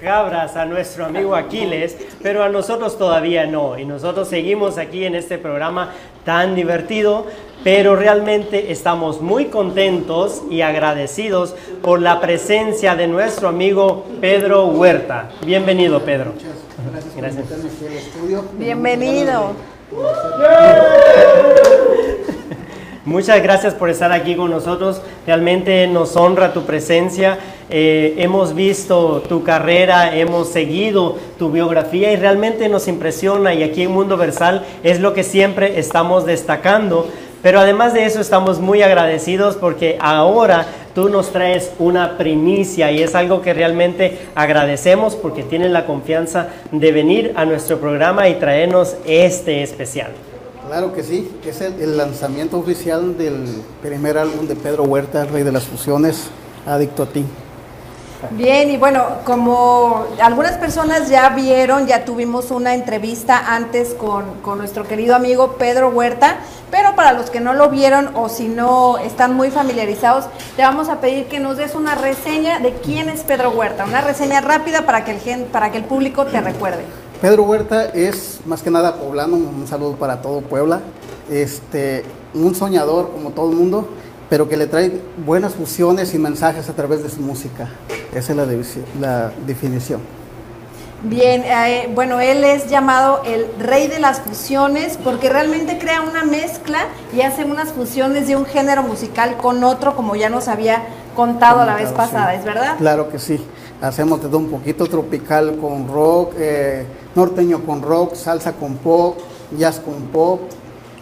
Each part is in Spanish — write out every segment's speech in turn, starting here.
cabras a nuestro amigo Aquiles, pero a nosotros todavía no. Y nosotros seguimos aquí en este programa tan divertido, pero realmente estamos muy contentos y agradecidos por la presencia de nuestro amigo Pedro Huerta. Bienvenido, Pedro. Muchas gracias por invitarme aquí al estudio. Bienvenido. Muchas gracias por estar aquí con nosotros. Realmente nos honra tu presencia. Eh, hemos visto tu carrera, hemos seguido tu biografía y realmente nos impresiona y aquí en Mundo Versal es lo que siempre estamos destacando. Pero además de eso estamos muy agradecidos porque ahora tú nos traes una primicia y es algo que realmente agradecemos porque tienes la confianza de venir a nuestro programa y traernos este especial. Claro que sí, es el, el lanzamiento oficial del primer álbum de Pedro Huerta, Rey de las Fusiones, Adicto a ti. Bien, y bueno, como algunas personas ya vieron, ya tuvimos una entrevista antes con, nuestro querido amigo Pedro Huerta, pero para los que no lo vieron o si no están muy familiarizados, te vamos a pedir que nos des una reseña de quién es Pedro Huerta, una reseña rápida para que el, para que el público te recuerde. Pedro Huerta es más que nada poblano, un saludo para todo Puebla, este, un soñador como todo el mundo, pero que le trae buenas fusiones y mensajes a través de su música. Esa es la, la definición. Bien, eh, bueno, él es llamado el rey de las fusiones porque realmente crea una mezcla y hace unas fusiones de un género musical con otro, como ya nos había contado la vez pasada, sí. ¿es verdad? Claro que sí. Hacemos de todo un poquito tropical con rock, eh, norteño con rock, salsa con pop, jazz con pop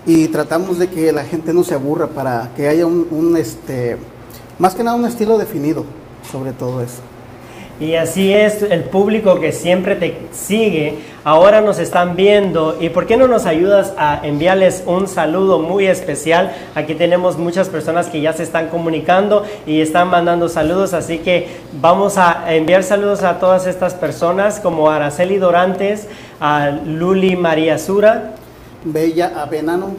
y tratamos de que la gente no se aburra para que haya un, un este, más que nada un estilo definido sobre todo eso. Y así es el público que siempre te sigue. Ahora nos están viendo. ¿Y por qué no nos ayudas a enviarles un saludo muy especial? Aquí tenemos muchas personas que ya se están comunicando y están mandando saludos. Así que vamos a enviar saludos a todas estas personas como Araceli Dorantes, a Luli María Sura. Bella Avenano.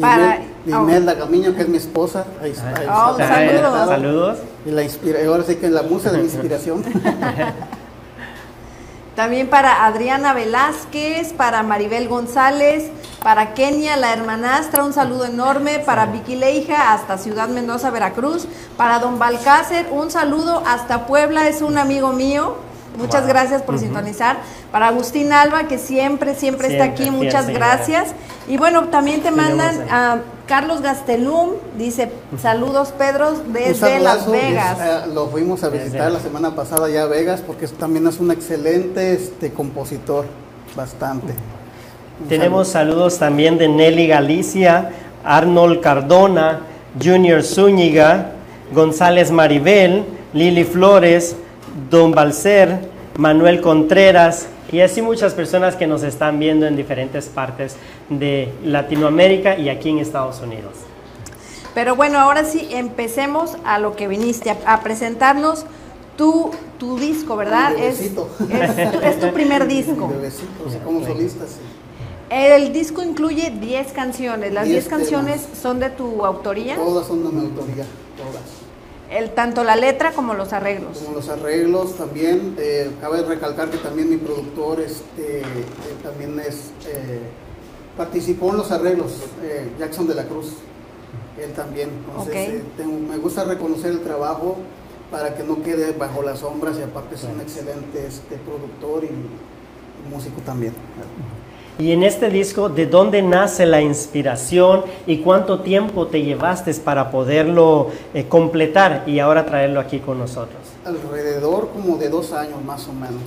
Para, Imelda oh. Camiño, que es mi esposa. Ahí, ahí oh, saludos. saludos. Y la inspira, ahora sí que la musa de mi inspiración. También para Adriana Velázquez, para Maribel González, para Kenia, la hermanastra, un saludo enorme, para Vicky Leija, hasta Ciudad Mendoza, Veracruz, para Don Balcácer, un saludo hasta Puebla, es un amigo mío. Muchas wow. gracias por uh -huh. sintonizar. Para Agustín Alba, que siempre, siempre, siempre está aquí, muchas gracias. Y bueno, también te mandan a Carlos Gastelum, dice, saludos Pedro desde Las Vegas. Es, uh, lo fuimos a visitar la semana pasada ya a Vegas porque también es un excelente este, compositor, bastante. Un Tenemos saludo. saludos también de Nelly Galicia, Arnold Cardona, Junior Zúñiga, González Maribel, Lili Flores, Don Balcer, Manuel Contreras y así muchas personas que nos están viendo en diferentes partes de Latinoamérica y aquí en Estados Unidos. Pero bueno, ahora sí, empecemos a lo que viniste, a, a presentarnos tu, tu, disco, ¿verdad? Es, es, tu, es, tu primer disco. Bebecito, como solista, sí. El disco incluye 10 canciones. ¿Las 10 canciones temas. son de tu autoría? Todas son de mi autoría, todas. El, tanto la letra como los arreglos. Como los arreglos también. Eh, cabe recalcar que también mi productor este, eh, también es, eh, participó en los arreglos, eh, Jackson de la Cruz. Él también. Entonces, okay. tengo, me gusta reconocer el trabajo para que no quede bajo las sombras y aparte es un excelente este, productor y, y músico también. Y en este disco, ¿de dónde nace la inspiración y cuánto tiempo te llevaste para poderlo eh, completar y ahora traerlo aquí con nosotros? Alrededor como de dos años más o menos,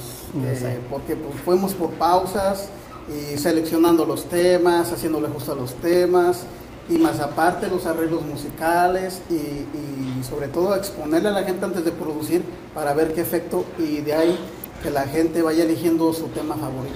eh, porque pues, fuimos por pausas y seleccionando los temas, haciéndole justo a los temas y más aparte los arreglos musicales y, y sobre todo exponerle a la gente antes de producir para ver qué efecto y de ahí que la gente vaya eligiendo su tema favorito.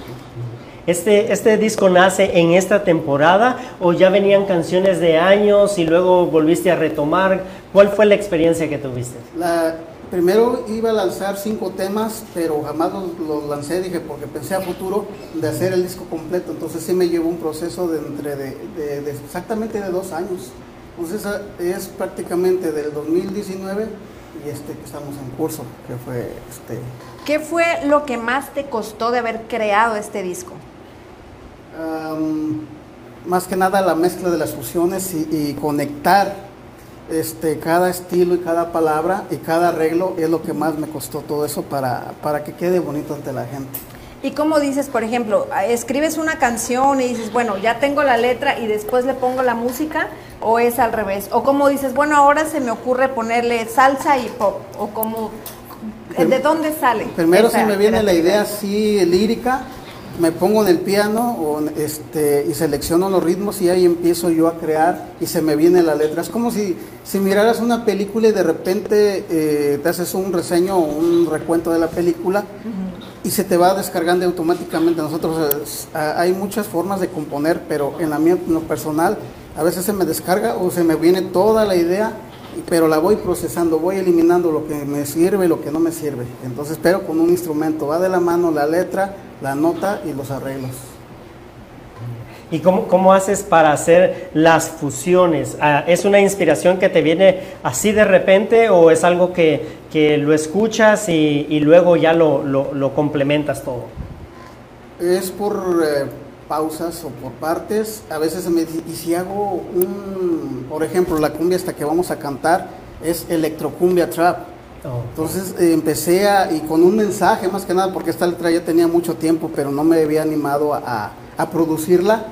Este, ¿Este disco nace en esta temporada o ya venían canciones de años y luego volviste a retomar? ¿Cuál fue la experiencia que tuviste? La, primero iba a lanzar cinco temas, pero jamás los, los, lancé, dije, porque pensé a futuro de hacer el disco completo. Entonces sí me llevó un proceso de, entre de, de, de exactamente de dos años. Entonces es prácticamente del 2019 y este que estamos en curso, que fue este... ¿Qué fue lo que más te costó de haber creado este disco? Más que nada la mezcla de las fusiones y, conectar este, cada estilo y cada palabra y cada arreglo es lo que más me costó todo eso para, para que quede bonito ante la gente. ¿Y cómo dices, por ejemplo, escribes una canción y dices, bueno, ya tengo la letra y después le pongo la música? ¿O es al revés? ¿O cómo dices, bueno, ahora se me ocurre ponerle salsa y pop? ¿O cómo, de dónde sale? Primero se me viene la idea así lírica, me pongo en el piano o este, y selecciono los ritmos y ahí empiezo yo a crear y se me viene la letra. Es como si, si miraras una película y de repente eh, te haces un reseño o un recuento de la película y se te va descargando automáticamente. Nosotros hay muchas formas de componer, pero en la mía, en lo personal, a veces se me descarga o se me viene toda la idea, pero la voy procesando, voy eliminando lo que me sirve y lo que no me sirve. Entonces, pero con un instrumento va de la mano la letra, la nota y los arreglos. ¿Y cómo, cómo, haces para hacer las fusiones? Ah, ¿Es una inspiración que te viene así de repente o es algo que, que lo escuchas y, y luego ya lo, lo, lo, complementas todo? Es por eh, pausas o por partes. A veces me dice, y si hago un, por ejemplo, la cumbia hasta que vamos a cantar es electrocumbia trap. Oh. Entonces eh, empecé a, y con un mensaje más que nada, porque esta letra ya tenía mucho tiempo, pero no me había animado a, a producirla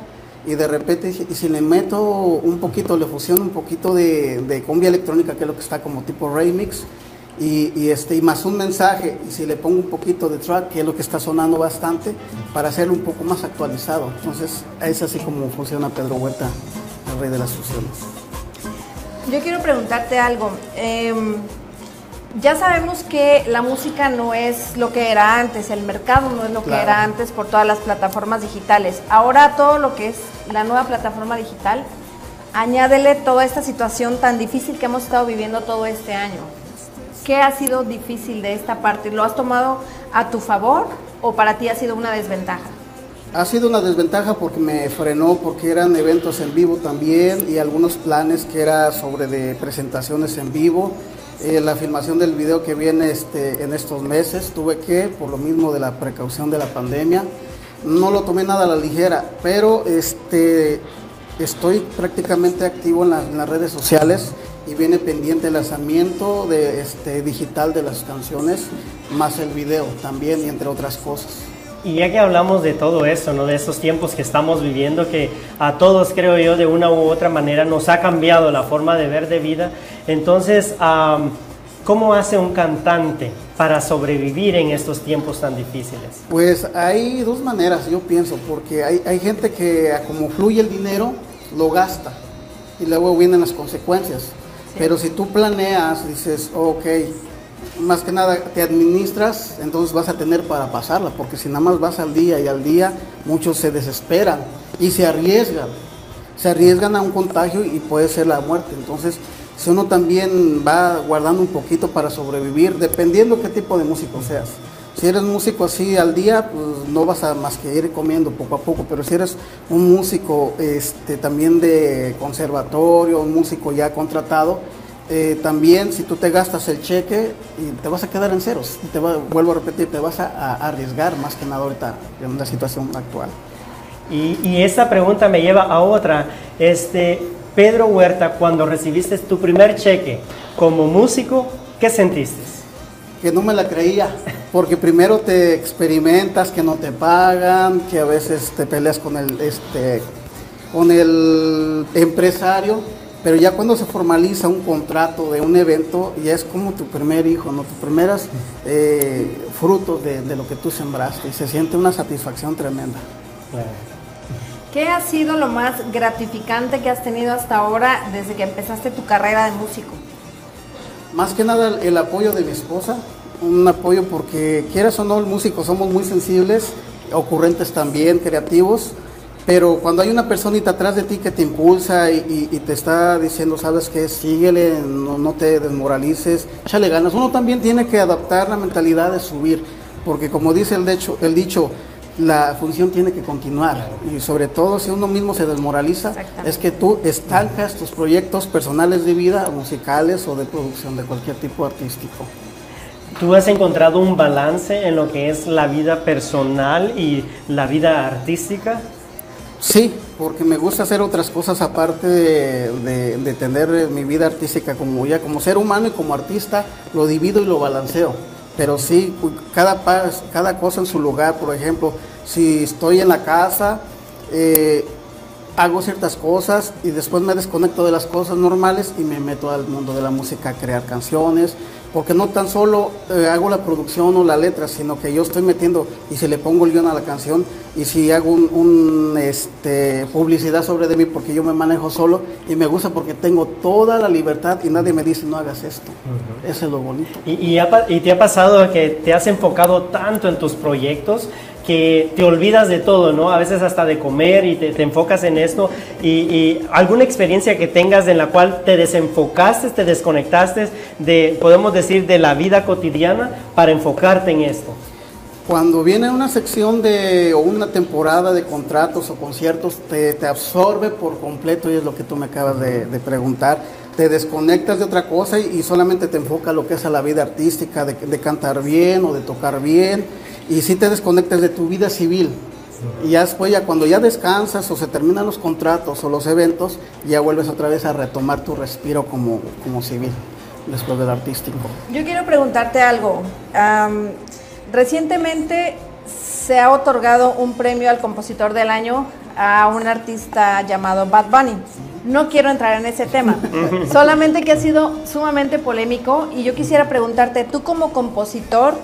y de repente y si le meto un poquito, le fusiono un poquito de, de cumbia electrónica, que es lo que está como tipo remix, y, y, este, y más un mensaje, y si le pongo un poquito de track, que es lo que está sonando bastante, para hacerlo un poco más actualizado. Entonces, es así como funciona Pedro Huerta, el rey de las fusiones. Yo quiero preguntarte algo. Eh, ya sabemos que la música no es lo que era antes, el mercado no es lo que era antes por todas las plataformas digitales. Ahora todo lo que es la nueva plataforma digital, añádele toda esta situación tan difícil que hemos estado viviendo todo este año. ¿Qué ha sido difícil de esta parte? ¿Lo has tomado a tu favor o para ti ha sido una desventaja? Ha sido una desventaja porque me frenó, porque eran eventos en vivo también y algunos planes que era sobre de presentaciones en vivo eh, la filmación del video que viene este, en estos meses. Tuve que, por lo mismo de la precaución de la pandemia, no lo tomé nada a la ligera, pero este, estoy prácticamente activo en, las redes sociales y viene pendiente el lanzamiento de, este, digital de las canciones, más el video también, y entre otras cosas. Y ya que hablamos de todo esto, ¿no? de estos tiempos que estamos viviendo, que a todos creo yo de una u otra manera nos ha cambiado la forma de ver de vida, entonces, ¿cómo hace un cantante para sobrevivir en estos tiempos tan difíciles? Pues hay dos maneras, yo pienso, porque hay, hay gente que como fluye el dinero, lo gasta y luego vienen las consecuencias. Pero si tú planeas, dices, ok, más que nada te administras, entonces vas a tener para pasarla, porque si nada más vas al día y al día, muchos se desesperan y se arriesgan, se arriesgan a un contagio y puede ser la muerte. Entonces, si uno también va guardando un poquito para sobrevivir, dependiendo qué tipo de músico seas. Si eres músico así al día, pues no vas a más que ir comiendo poco a poco, pero si eres un músico este, también de conservatorio, un músico ya contratado, eh, también si tú te gastas el cheque y te vas a quedar en ceros, y te vuelvo a repetir, te vas a, arriesgar más que nada ahorita en la situación actual. Y, y, esta pregunta me lleva a otra. Este, Pedro Huerta, cuando recibiste tu primer cheque como músico, ¿qué sentiste? Que no me la creía, porque primero te experimentas que no te pagan, que a veces te peleas con el, este, con el empresario pero ya cuando se formaliza un contrato de un evento, ya es como tu primer hijo, ¿no? tus primeros eh, frutos de, lo que tú sembraste y se siente una satisfacción tremenda. ¿Qué ha sido lo más gratificante que has tenido hasta ahora desde que empezaste tu carrera de músico? Más que nada el apoyo de mi esposa, un apoyo porque quieras o no, el músico somos muy sensibles, ocurrentes también, creativos pero cuando hay una personita atrás de ti que te impulsa y, te está diciendo, sabes qué, síguele, no, te desmoralices, échale ganas. Uno también tiene que adaptar la mentalidad de subir, porque como dice el, dicho, el dicho la función tiene que continuar. Y sobre todo si uno mismo se desmoraliza, es que tú estancas tus proyectos personales de vida, musicales o de producción de cualquier tipo artístico. ¿Tú has encontrado un balance en lo que es la vida personal y la vida artística? Sí, porque me gusta hacer otras cosas aparte de, tener mi vida artística como ya como ser humano y como artista, lo divido y lo balanceo. Pero sí, cada, cada cosa en su lugar, por ejemplo, si estoy en la casa, eh, hago ciertas cosas y después me desconecto de las cosas normales y me meto al mundo de la música a crear canciones, porque no tan solo eh, hago la producción o la letra, sino que yo estoy metiendo y si le pongo el guion a la canción y si hago un, este, publicidad sobre de mí porque yo me manejo solo y me gusta porque tengo toda la libertad y nadie me dice no hagas esto. Eso es lo bonito. ¿Y, y te ha pasado que te has enfocado tanto en tus proyectos que te olvidas de todo, ¿no? A veces hasta de comer y te, enfocas en esto. Y, alguna experiencia que tengas en la cual te desenfocaste, te desconectaste de, podemos decir, de la vida cotidiana para enfocarte en esto. Cuando viene una sección de, o una temporada de contratos o conciertos, te, absorbe por completo y es lo que tú me acabas de, preguntar. Te desconectas de otra cosa y, solamente te enfoca lo que es a la vida artística, de, cantar bien o de tocar bien y si te desconectas de tu vida civil. Y ya después, ya cuando ya descansas o se terminan los contratos o los eventos, ya vuelves otra vez a retomar tu respiro como, como civil, después del artístico. Yo quiero preguntarte algo. recientemente se ha otorgado un premio al compositor del año a un artista llamado Bad Bunny. No quiero entrar en ese tema, solamente que ha sido sumamente polémico y yo quisiera preguntarte, tú como compositor,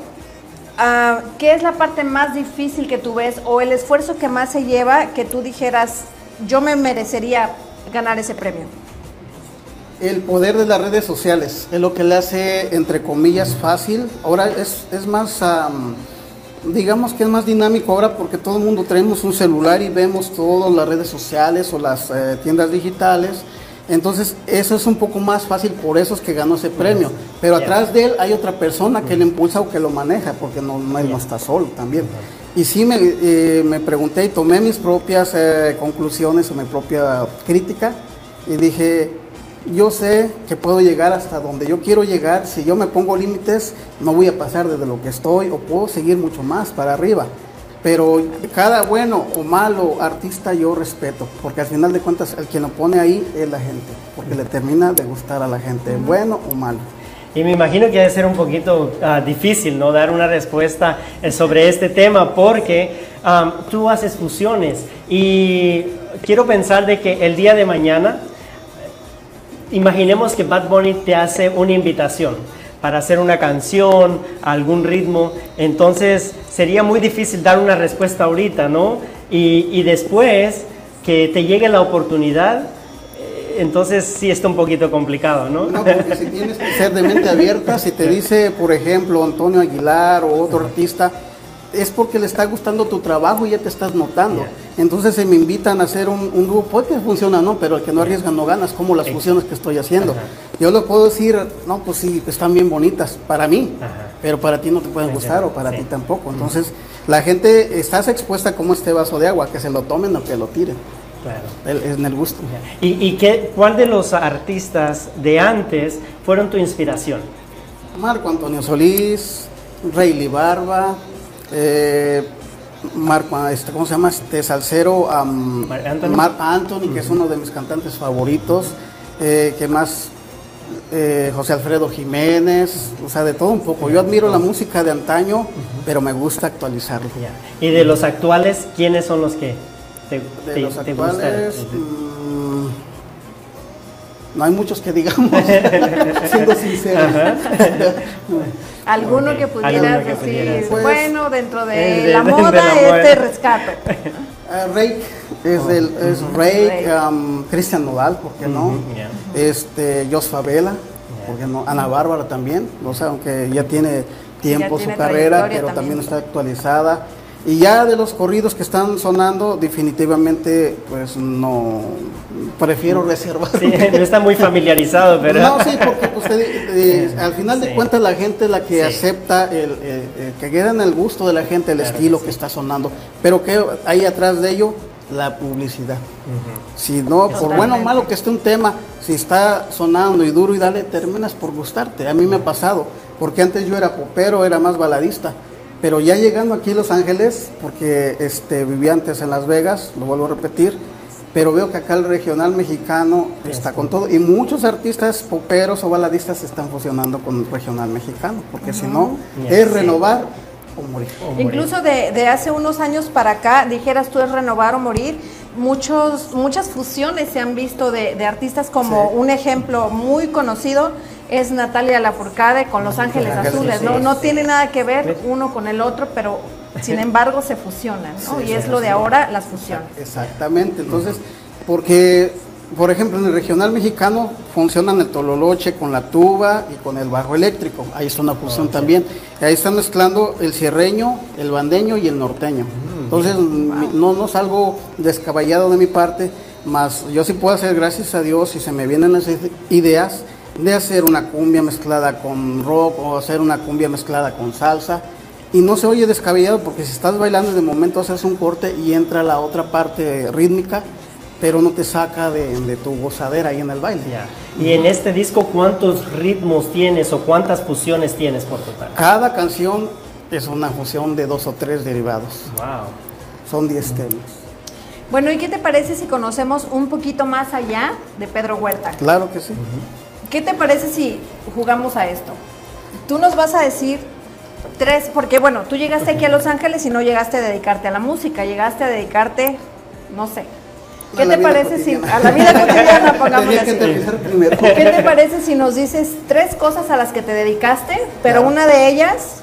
Ah, ¿qué es la parte más difícil que tú ves o el esfuerzo que más se lleva que tú dijeras, yo me merecería ganar ese premio? El poder de las redes sociales es lo que le hace, entre comillas, fácil. Ahora es, es más, digamos que es más dinámico ahora porque todo el mundo tenemos un celular y vemos todas las redes sociales o las eh, tiendas digitales. Entonces, eso es un poco más fácil, por eso es que ganó ese premio. Pero atrás de él hay otra persona que le impulsa o que lo maneja, porque no, no, no está solo también. Y sí me, eh, me pregunté y tomé mis propias eh, conclusiones o mi propia crítica y dije, yo sé que puedo llegar hasta donde yo quiero llegar, si yo me pongo límites no voy a pasar desde lo que estoy o puedo seguir mucho más para arriba. Pero cada bueno o malo artista yo respeto, porque al final de cuentas el que lo pone ahí es la gente, porque le termina de gustar a la gente, bueno o malo. Y me imagino que debe ser un poquito ah, difícil, ¿no? Dar una respuesta eh, sobre este tema, porque tú haces fusiones y quiero pensar de que el día de mañana, imaginemos que Bad Bunny te hace una invitación para hacer una canción, algún ritmo, entonces sería muy difícil dar una respuesta ahorita, ¿no? Y, después que te llegue la oportunidad, eh, entonces sí está un poquito complicado, ¿no? No, porque si tienes que ser de mente abierta, si te dice, por ejemplo, Antonio Aguilar o otro artista, es porque le está gustando tu trabajo y ya te estás notando. Entonces se me invitan a hacer un, un dúo, puede que funciona, ¿no? Pero el que no arriesga no ganas, como las fusiones que estoy haciendo. Yo le puedo decir, no, pues sí, están bien bonitas para mí, pero para ti no te pueden gustar o para ti tampoco. Entonces la gente, estás expuesta como este vaso de agua, que se lo tomen o que lo tiren. Claro. Es en el gusto. ¿Y, y qué, cuál de los artistas de antes fueron tu inspiración? Marco Antonio Solís, Rayleigh Barba, eh, Marco, este, ¿cómo se llama? Este salsero, Marc Anthony, que es uno de mis cantantes favoritos, eh, que más eh, José Alfredo Jiménez, o sea, de todo un poco. Yo admiro la música de antaño, pero me gusta actualizarlo. ¿Y de los actuales, quiénes son los que te, de los actuales, mm, no hay muchos que digamos, siendo sincero. Alguno que pudieras decir, pues, bueno, dentro de, la moda, este rescate. Uh, Rake es, el, es Rake, um, Cristian Nodal, ¿por qué no? Este, Jos Favela, ¿por qué no? Ana Bárbara también, o sea, aunque ya tiene tiempo su carrera, pero también está actualizada. Y ya de los corridos que están sonando, definitivamente, pues no, prefiero reservar. Sí, no está muy familiarizado, pero... No, sí, porque pues usted, eh, al final de Sí. cuentas la gente es la que Sí. acepta, el, el- el que queda en el gusto de la gente, el Claro estilo que está sonando. Pero que hay atrás de ello la publicidad. Si no, por bueno o malo que esté un tema, si está sonando y duro y dale, terminas por gustarte. A mí me ha pasado, porque antes yo era popero, era más baladista. Pero ya llegando aquí a Los Ángeles, porque este, vivía antes en Las Vegas, lo vuelvo a repetir, pero veo que acá el regional mexicano está con todo. Y muchos artistas poperos o baladistas se están fusionando con el regional mexicano, porque si no, es renovar o morir. O morir. Incluso de, de hace unos años para acá, dijeras tú es renovar o morir, muchos, muchas fusiones se han visto de, de artistas como Sí. un ejemplo muy conocido es Natalia Lafourcade con Los Ángeles Azules, ¿no? No tiene nada que ver uno con el otro, pero sin embargo se fusionan, ¿no? Sí, y sí, es lo de ahora, las fusiones. Exactamente, entonces, porque, por ejemplo, en el regional mexicano funcionan el tololoche con la tuba y con el bajo eléctrico, ahí está una fusión también, ahí están mezclando el cierreño, el bandeño y el norteño. Entonces, mi- no, no es algo descabellado de mi parte, más yo sí puedo hacer, gracias a Dios, si se me vienen las ide- ideas de hacer una cumbia mezclada con rock o hacer una cumbia mezclada con salsa. Y no se oye descabellado porque si estás bailando de momento haces un corte y entra la otra parte rítmica, pero no te saca de, de tu gozadera ahí en el baile. Ya. Y en este disco, ¿cuántos ritmos tienes o cuántas fusiones tienes por total? Cada canción es una fusión de dos o tres derivados. Wow. Son 10 temas. Bueno, ¿y qué te parece si conocemos un poquito más allá de Pedro Huerta? Claro que sí. ¿Qué te parece si jugamos a esto? Tú nos vas a decir tres, porque bueno, tú llegaste aquí a Los Ángeles y no llegaste a dedicarte a la música, llegaste a dedicarte, no sé. ¿Qué te parece si cotidiana. a la vida cotidiana que así? ¿Qué te parece si nos dices tres cosas a las que te dedicaste, pero Claro. una de ellas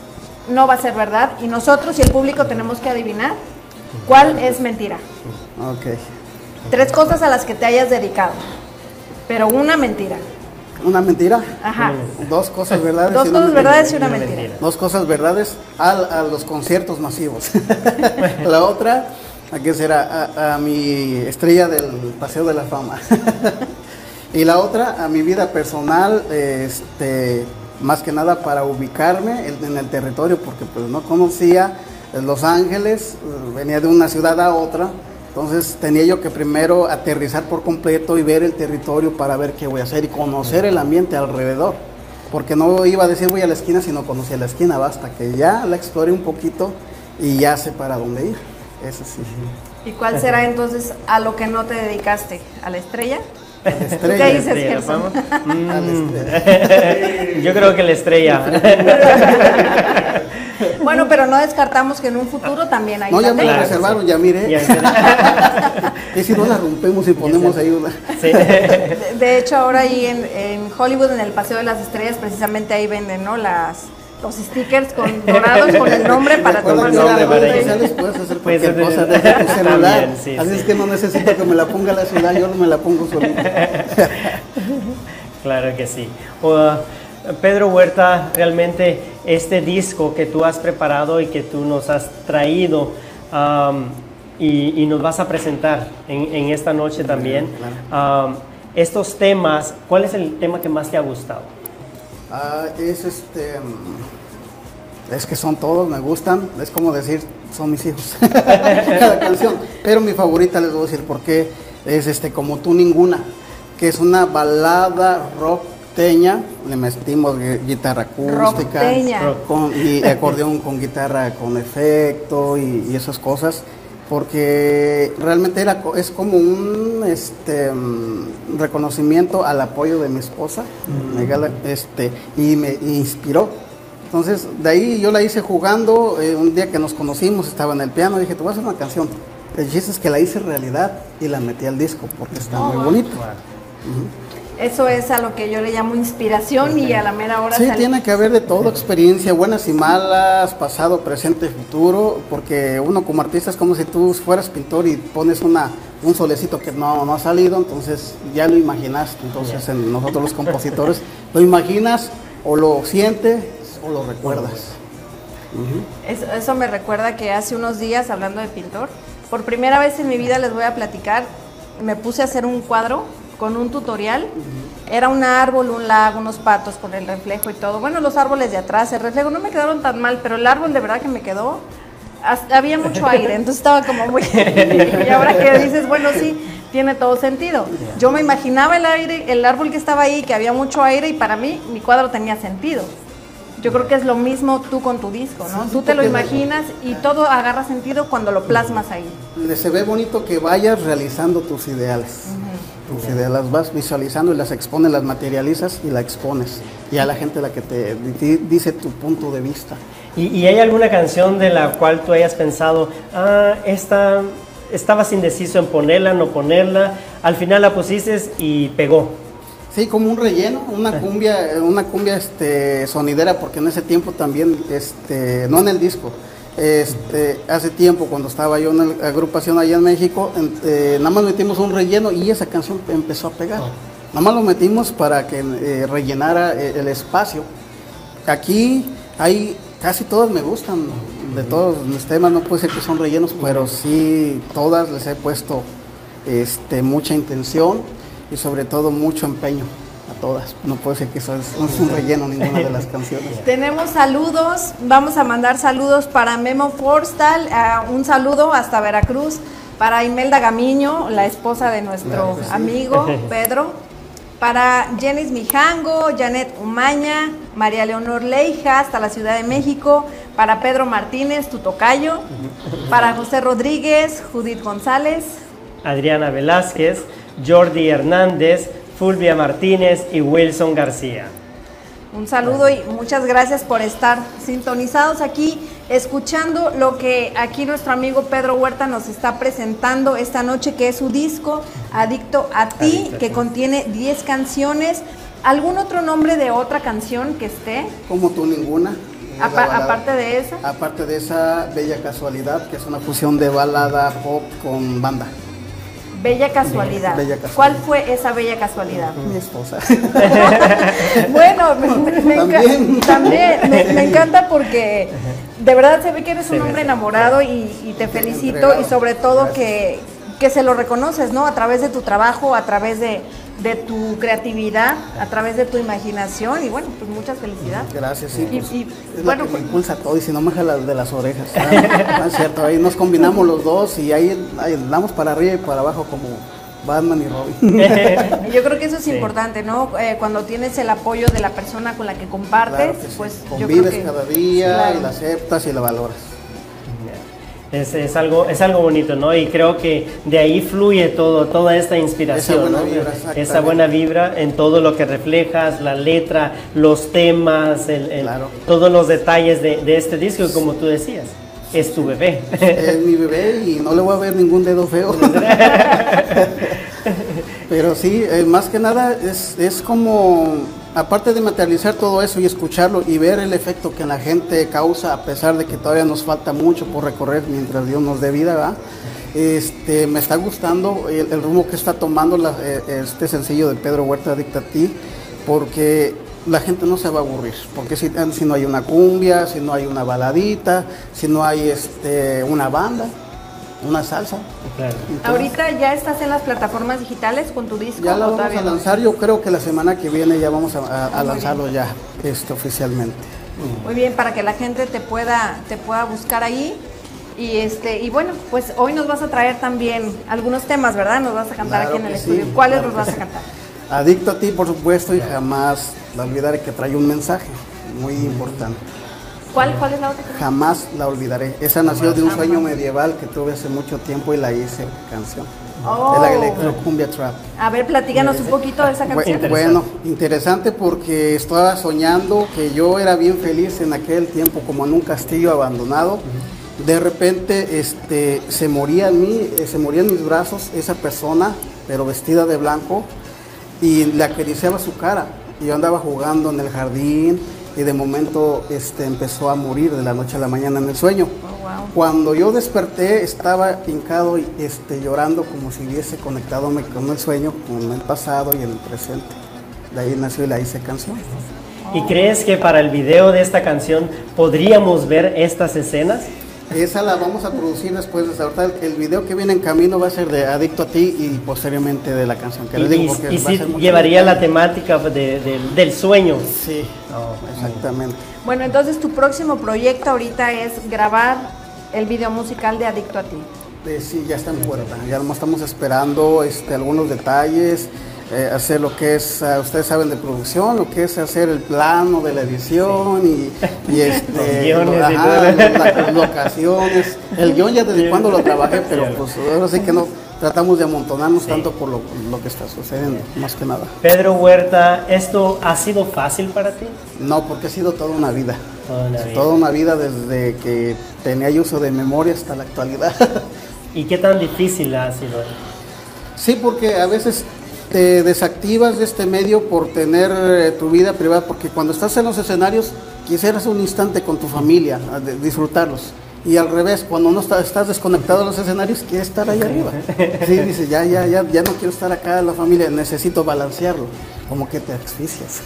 no va a ser verdad y nosotros y el público tenemos que adivinar cuál es mentira? Ok. Tres cosas a las que te hayas dedicado, pero una mentira. Una mentira. Ajá. Dos cosas verdades. Dos y una cosas mentira. verdades y una mentira. Dos cosas verdades al- a, los conciertos masivos. la otra, ¿a qué será? A, a mi estrella del Paseo de la Fama. y la otra, a mi vida personal, este, más que nada para ubicarme en, el territorio, porque pues no conocía Los Ángeles, venía de una ciudad a otra. Entonces tenía yo que primero aterrizar por completo y ver el territorio para ver qué voy a hacer y conocer el ambiente alrededor. Porque no iba a decir voy a la esquina si no conocía la esquina, basta que ya la explore un poquito y ya sé para dónde ir. Eso sí. ¿Y cuál será entonces a lo que no te dedicaste? ¿A la estrella? Estrella. qué dices, Estrella? ¿vamos? A la Mm, estrella. Yo creo que la estrella. Bueno, pero no descartamos que en un futuro también hay No, ya me la reservaron, ya miré. Ya, Y si no la rompemos y ponemos ahí una. sí. De, de hecho, ahora ahí en, en Hollywood, en el Paseo de las Estrellas, precisamente ahí venden, ¿no? Las, los stickers con dorados con el nombre para tomar las para redes puedes hacer cualquier cosa desde tu celular. También, sí, Así sí. es que no necesito que me la ponga la ciudad, yo me la pongo solito. Claro que sí. O, uh, Pedro Huerta, realmente este disco que tú has preparado y que tú nos has traído um, y, y nos vas a presentar en, en esta noche también, um, estos temas, ¿cuál es el tema que más te ha gustado? Ah, es este. Es que son todos, me gustan. Es como decir, son mis hijos. Cada canción. Pero mi favorita les voy a decir por qué. Es este, como tú ninguna. Que es una balada rockteña. Le metimos gui- guitarra acústica. Con, y acordeón con guitarra con efecto y, y esas cosas. Porque realmente era, co- es como un este, mm, reconocimiento al apoyo de mi esposa. Este, y me inspiró. Entonces, de ahí yo la hice jugando. eh, un día que nos conocimos, estaba en el piano. Dije, te voy a hacer una canción. El chiste es que la hice realidad y la metí al disco porque está muy bonito. Eso es a lo que yo le llamo inspiración y a la mera hora Sí, tiene que haber de todo, experiencia, buenas y malas, pasado, presente, futuro, porque uno como artista es como si tú fueras pintor y pones una, un solecito que no, no ha salido, entonces ya lo imaginaste, entonces en nosotros los compositores lo imaginas o lo sientes o lo recuerdas. Eso, eso me recuerda que hace unos días, hablando de pintor, por primera vez en mi vida les voy a platicar, me puse a hacer un cuadro con un tutorial. Era un árbol, un lago, unos patos con el reflejo y todo. Bueno, los árboles de atrás, el reflejo no me quedaron tan mal, pero el árbol de verdad que me quedó. Había mucho aire, entonces estaba como muy. y ahora que dices, bueno, sí, tiene todo sentido. Yo me imaginaba el aire, el árbol que estaba ahí, que había mucho aire, y para mí mi cuadro tenía sentido. Yo creo que es lo mismo tú con tu disco, ¿no? tú te lo imaginas y todo agarra sentido cuando lo plasmas ahí. Se ve bonito que vayas realizando tus ideales. Tus ideas las vas visualizando y las expones, las materializas y la expones. Y a la gente la que te dice tu punto de vista. ¿Y, hay alguna canción de la cual tú hayas pensado, ah, esta, estabas indeciso en ponerla, no ponerla, al final la pusiste y pegó? Sí, como un relleno, una cumbia, una cumbia este, sonidera, porque en ese tiempo también, este, no en el disco, este, hace tiempo cuando estaba yo en la agrupación allá en México, eh, nada más metimos un relleno y esa canción empezó a pegar. Oh. Nada más lo metimos para que eh, rellenara eh, el espacio. Aquí hay, casi todas me gustan, de todos mis temas, no puede ser que son rellenos, pero sí todas les he puesto este, mucha intención y sobre todo mucho empeño todas. No puede ser que eso es, un relleno ninguna de las canciones. Tenemos saludos, vamos a mandar saludos para Memo Forstal, uh, un saludo hasta Veracruz, para Imelda Gamiño, la esposa de nuestro amigo Pedro, para Jenis Mijango, Janet Umaña, María Leonor Leija, hasta la Ciudad de México, para Pedro Martínez, tu tocayo, para José Rodríguez, Judith González, Adriana Velázquez, Jordi Hernández, Fulvia Martínez y Wilson García. Un saludo y muchas gracias por estar sintonizados aquí, escuchando lo que aquí nuestro amigo Pedro Huerta nos está presentando esta noche, que es su disco Adicto a ti, que contiene 10 canciones. ¿Algún otro nombre de otra canción que esté? Como tú ninguna. aparte de esa. Aparte de esa Bella Casualidad, que es una fusión de balada pop con banda. Bella casualidad. ¿Cuál fue esa bella casualidad? Mi esposa. bueno, me, también, me, encanta porque de verdad se ve que eres un hombre enamorado y, te felicito y sobre todo que, que se lo reconoces, ¿no? A través de tu trabajo, a través de, de tu creatividad, a través de tu imaginación y bueno, pues muchas felicidades. Gracias, sí. Y, pues, es bueno, que me impulsa todo y si no me jala de las orejas. Es cierto, ahí nos combinamos los dos y ahí, ahí damos para arriba y para abajo como Batman y Robin. yo creo que eso es importante, ¿no? Eh, cuando tienes el apoyo de la persona con la que compartes, pues yo creo que, cada día y la aceptas y la valoras. Es, algo, es algo bonito, ¿no? Y creo que de ahí fluye todo, toda esta inspiración, esa buena, vibra, esa buena vibra en todo lo que reflejas, la letra, los temas, el, todos los detalles de, de, este disco, como tú decías. Es tu bebé. Es mi bebé y no le voy a ver ningún dedo feo. Pero sí, eh, más que nada es, es como aparte de materializar todo eso y escucharlo y ver el efecto que la gente causa, a pesar de que todavía nos falta mucho por recorrer mientras Dios nos dé vida, Este, me está gustando el, rumbo que está tomando eh, este sencillo de Pedro Huerta Dicta a ti, porque la gente no se va a aburrir, porque si, si no hay una cumbia, si no hay una baladita, si no hay este, una banda, una salsa. Ahorita ya estás en las plataformas digitales con tu disco. Ya lo vamos a lanzar, yo creo que la semana que viene ya vamos a, lanzarlo ya esto oficialmente. Muy bien, para que la gente te pueda, te pueda buscar ahí. Y este, y bueno, pues hoy nos vas a traer también algunos temas, ¿verdad? Nos vas a cantar aquí en el estudio. ¿Cuáles nos vas a cantar? Adicto a ti, por supuesto, y jamás la olvidaré que trae un mensaje muy importante. ¿Cuál, es la otra? Jamás la olvidaré. Esa nació de un sueño medieval que tuve hace mucho tiempo y la hice canción. Oh. De la electrocumbia trap. A ver, platíganos un poquito de esa canción. Bueno, interesante porque estaba soñando que yo era bien feliz en aquel tiempo como en un castillo abandonado. De repente este, se moría en mí, eh, se moría en mis brazos esa persona, pero vestida de blanco, y le acariciaba su cara. Y yo andaba jugando en el jardín, y de momento este, empezó a morir de la noche a la mañana en el sueño. Oh, Cuando yo desperté estaba hincado y este, llorando como si hubiese conectado con el sueño, con el pasado y el presente. De ahí nació y la hice canción. ¿Y crees que para el video de esta canción podríamos ver estas escenas? Esa la vamos a producir después. de ahorita el, video que viene en camino va a ser de Adicto a ti y posteriormente de la canción que Y, les digo. y- y mucho- llevaría la temática de- de- del sueño. Sí, Oh, exactamente. Bueno, entonces tu próximo proyecto ahorita es grabar el video musical de Adicto a ti. Eh, sí, ya está en puerta. Ya estamos esperando este, algunos detalles, eh, hacer lo que es, ah, ustedes saben de producción, lo que es hacer el plano de la edición y, y, este, Los guiones y ajá, todo. las- las locaciones. El guion ya desde cuando lo trabajé, pero pues ahora sí que no tratamos de amontonarnos tanto por lo, lo que está sucediendo, más que nada. Pedro Huerta, ¿esto ha sido fácil para ti? No, porque ha sido toda una vida. Toda la vida. Toda una vida desde que tenía uso de memoria hasta la actualidad. ¿Y qué tan difícil ha sido? Sí, porque a veces te desactivas de este medio por tener eh, tu vida privada, porque cuando estás en los escenarios quisieras un instante con tu familia, disfrutarlos. Y al revés, cuando no está- estás desconectado de los escenarios, quieres estar ahí arriba. Sí, dices, ya, ya, ya, ya no quiero estar acá en la familia, necesito balancearlo. Como que te asfixias.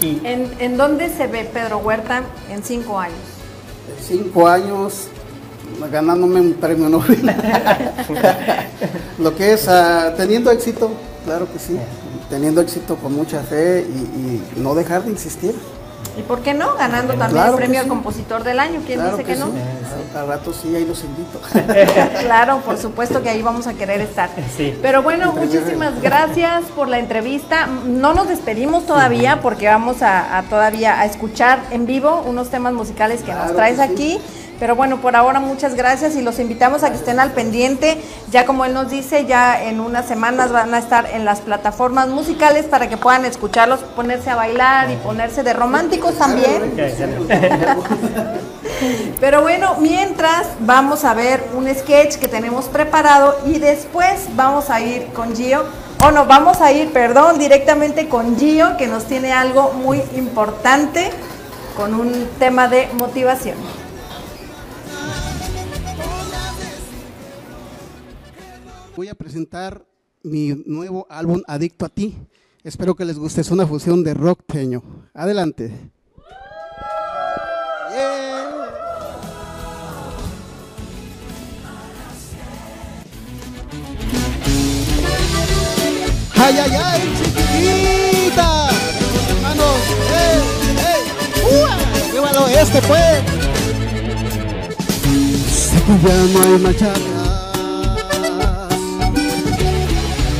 Sí. ¿En, en dónde se ve Pedro Huerta en cinco años? Cinco años ganándome un premio Nobel. Lo que es ah, teniendo éxito, claro que sí. Teniendo éxito con mucha fe y, y no dejar de insistir. ¿Y por qué no? Ganando también Claro el premio al sí. compositor del año. ¿Quién Claro dice que, no? sí. Al rato sí, ahí los invito. claro, por supuesto que ahí vamos a querer estar. Sí. Pero bueno, muchísimas gracias por la entrevista. No nos despedimos todavía porque vamos a, a todavía a escuchar en vivo unos temas musicales que nos traes que sí. aquí. Pero bueno, por ahora muchas gracias y los invitamos a que estén al pendiente. Ya como él nos dice, ya en unas semanas van a estar en las plataformas musicales para que puedan escucharlos, ponerse a bailar y ponerse de románticos también. Pero bueno, mientras vamos a ver un sketch que tenemos preparado y después vamos a ir con Gio, o no, vamos a ir, perdón, directamente con Gio que nos tiene algo muy importante con un tema de motivación. Voy a presentar mi nuevo álbum Adicto a ti. Espero que les guste. Es una fusión de rock teño. Adelante. Ay, ay, ay, chiquitita. Hermanos, ¡eh, eh! ¡Ua! ¡Viva el oeste, pues! Sé que ya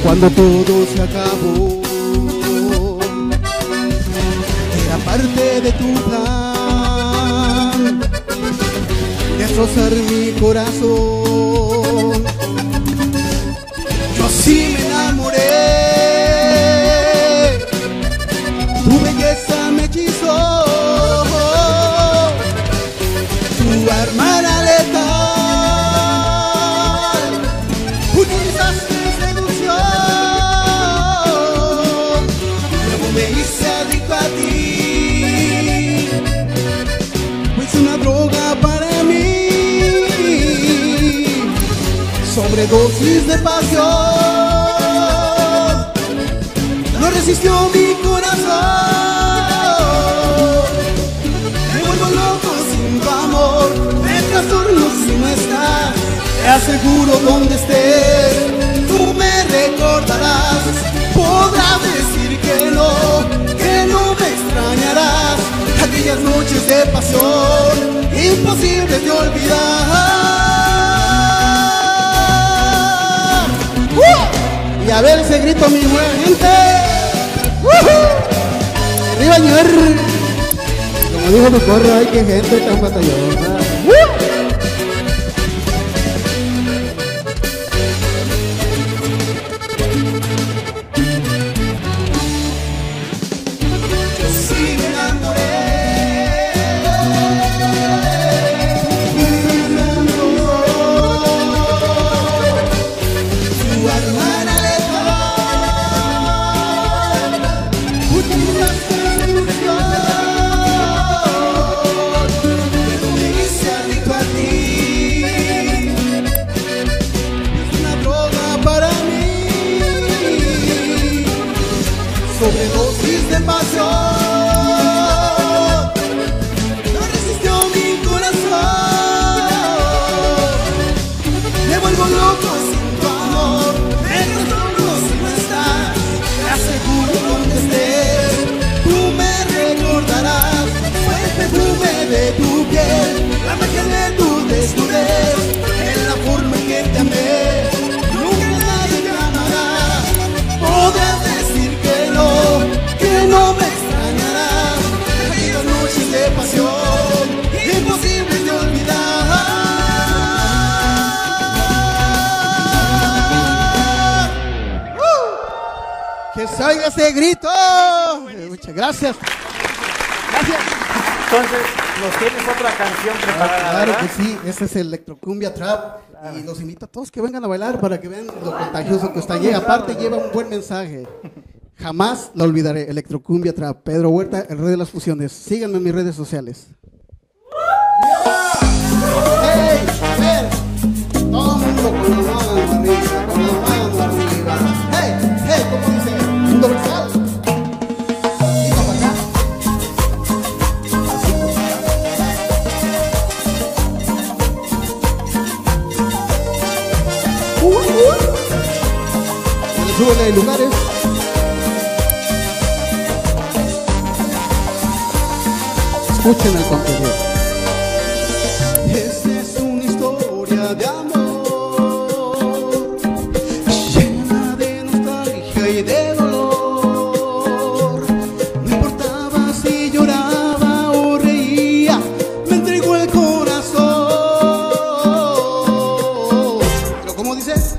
Cuando todo se acabó, era parte de tu plan destrozar mi corazón. Yo sí me enamoré, sobredosis de pasión. No resistió mi corazón. Me vuelvo loco sin tu amor. Me trastorno si no estás. Te aseguro donde estés. Tú me recordarás. Podrás decir que no, que no me extrañarás. Aquellas noches de pasión, imposibles de olvidar. Y a ver ese grito, mi buena gente. ¡Woohoo! Arriba, señor. Como dijo mi corro, ay, qué gente tan batallosa. nos tienes otra canción preparada. claro que sí, ese es el Electrocumbia Trap. Y los invito a todos que vengan a bailar para que vean lo contagioso que está allí. Aparte, lleva un buen mensaje. Jamás la olvidaré. Electrocumbia Trap. Pedro Huerta, el rey de las fusiones. Síganme en mis redes sociales. ¡Hey! ¡Hey! Todo el mundo con la mano, Escuchen el contenido. Esta es una historia de amor llena de nostalgia y de dolor. No importaba si lloraba o reía, me entregó el corazón. Pero como dices,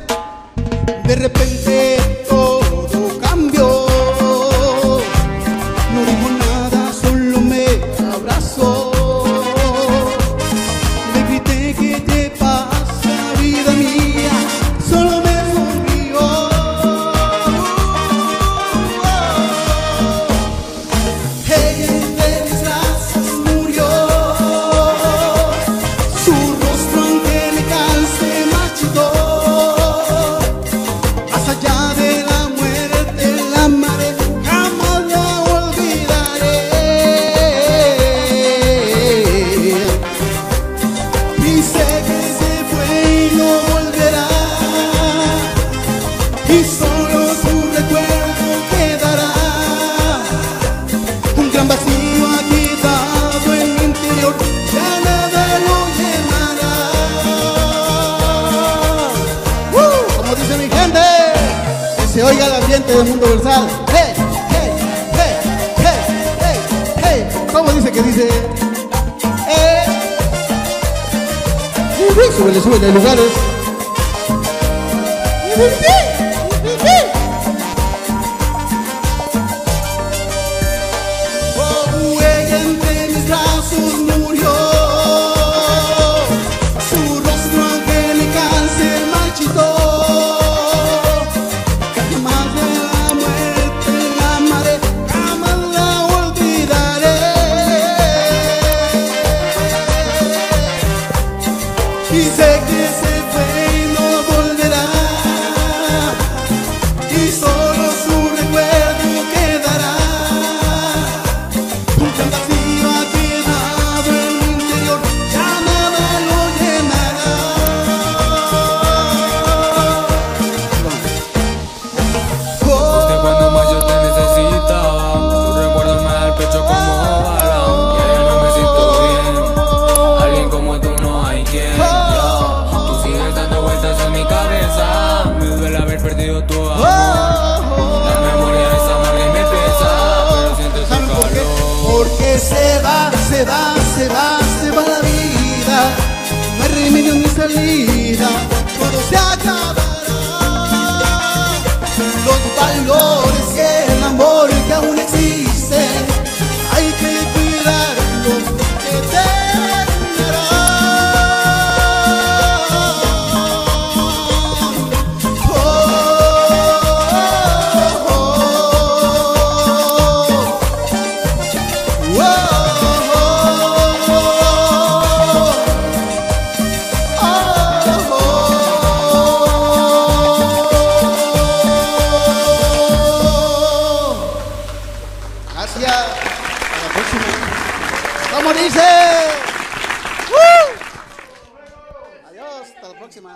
de repente. que dice. Eh. Súbele, súbele, lugares.